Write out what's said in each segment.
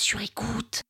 sur écoute.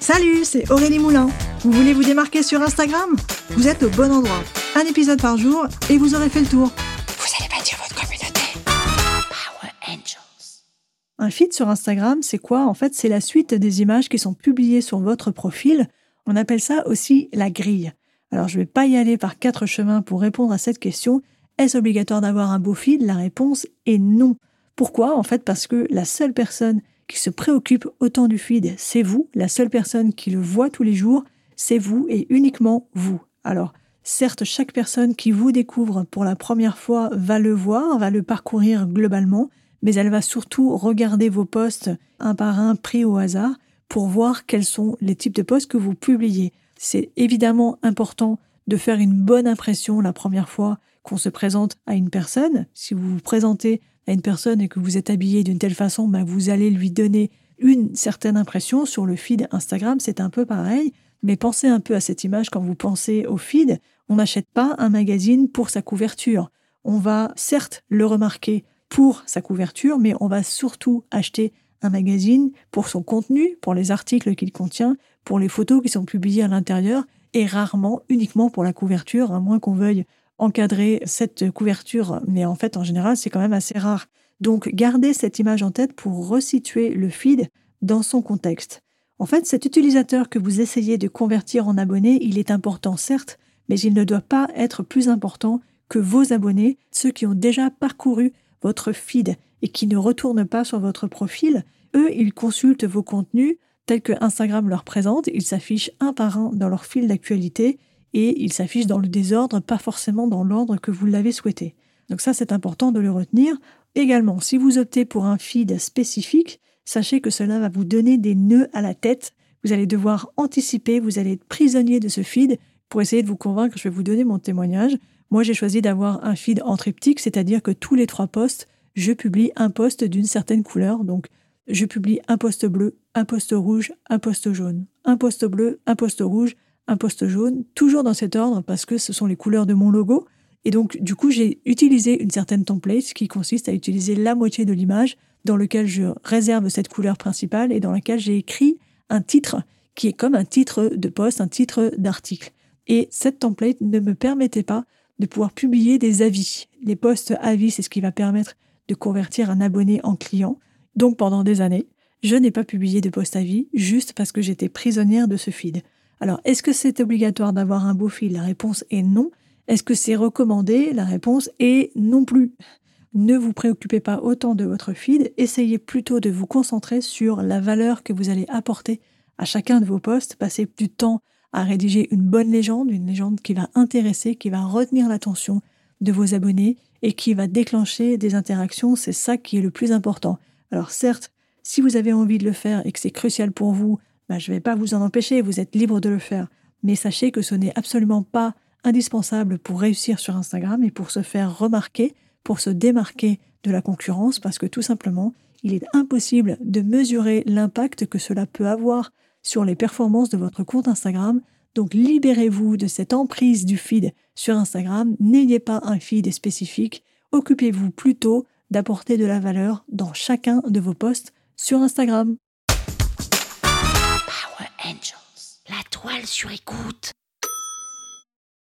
Salut, c'est Aurélie Moulin. Vous voulez vous démarquer sur Instagram? Vous êtes au bon endroit. Un épisode par jour et vous aurez fait le tour. Vous allez bâtir votre communauté. Power Angels. Un feed sur Instagram, c'est quoi? En fait, c'est la suite des images qui sont publiées sur votre profil. On appelle ça aussi la grille. Alors, je ne vais pas y aller par quatre chemins pour répondre à cette question. Est-ce obligatoire d'avoir un beau feed? La réponse est non. Pourquoi? En fait, parce que la seule personne qui se préoccupe autant du feed, c'est vous. La seule personne qui le voit tous les jours, c'est vous et uniquement vous. Alors, certes, chaque personne qui vous découvre pour la première fois va le voir, va le parcourir globalement, mais elle va surtout regarder vos posts un par un pris au hasard pour voir quels sont les types de posts que vous publiez. C'est évidemment important de faire une bonne impression la première fois qu'on se présente à une personne. Si vous vous présentez à une personne et que vous êtes habillé d'une telle façon, ben vous allez lui donner une certaine impression sur le feed Instagram. C'est un peu pareil, mais pensez un peu à cette image quand vous pensez au feed. On n'achète pas un magazine pour sa couverture. On va certes le remarquer pour sa couverture, mais on va surtout acheter un magazine pour son contenu, pour les articles qu'il contient, pour les photos qui sont publiées à l'intérieur, et rarement uniquement pour la couverture, à moins qu'on veuille encadrer cette couverture, mais en fait, en général, c'est quand même assez rare. Donc, gardez cette image en tête pour resituer le feed dans son contexte. En fait, cet utilisateur que vous essayez de convertir en abonné, il est important, certes, mais il ne doit pas être plus important que vos abonnés, ceux qui ont déjà parcouru votre feed et qui ne retournent pas sur votre profil. Eux, ils consultent vos contenus tels que Instagram leur présente, ils s'affichent un par un dans leur fil d'actualité et il s'affiche dans le désordre, pas forcément dans l'ordre que vous l'avez souhaité. Donc ça, c'est important de le retenir. Également, si vous optez pour un feed spécifique, sachez que cela va vous donner des nœuds à la tête. Vous allez devoir anticiper, vous allez être prisonnier de ce feed. Pour essayer de vous convaincre, je vais vous donner mon témoignage. Moi, j'ai choisi d'avoir un feed en triptyque, c'est-à-dire que tous les trois posts, je publie un post d'une certaine couleur. Donc, je publie un post bleu, un post rouge, un post jaune, un post bleu, un post rouge, un poste jaune, toujours dans cet ordre parce que ce sont les couleurs de mon logo. Et donc, du coup, j'ai utilisé une certaine template qui consiste à utiliser la moitié de l'image dans lequel je réserve cette couleur principale et dans laquelle j'ai écrit un titre qui est comme un titre de poste, un titre d'article. Et cette template ne me permettait pas de pouvoir publier des avis. Les posts avis, c'est ce qui va permettre de convertir un abonné en client. Donc pendant des années, je n'ai pas publié de post avis juste parce que j'étais prisonnière de ce feed. Alors, est-ce que c'est obligatoire d'avoir un beau fil? La réponse est non. Est-ce que c'est recommandé? La réponse est non plus. Ne vous préoccupez pas autant de votre feed, essayez plutôt de vous concentrer sur la valeur que vous allez apporter à chacun de vos posts, passez du temps à rédiger une bonne légende, une légende qui va intéresser, qui va retenir l'attention de vos abonnés et qui va déclencher des interactions, c'est ça qui est le plus important. Alors certes, si vous avez envie de le faire et que c'est crucial pour vous, bah, je ne vais pas vous en empêcher, vous êtes libre de le faire. Mais sachez que ce n'est absolument pas indispensable pour réussir sur Instagram et pour se faire remarquer, pour se démarquer de la concurrence, parce que tout simplement, il est impossible de mesurer l'impact que cela peut avoir sur les performances de votre compte Instagram. Donc libérez-vous de cette emprise du feed sur Instagram, n'ayez pas un feed spécifique, occupez-vous plutôt d'apporter de la valeur dans chacun de vos posts sur Instagram. Toile sur écoute.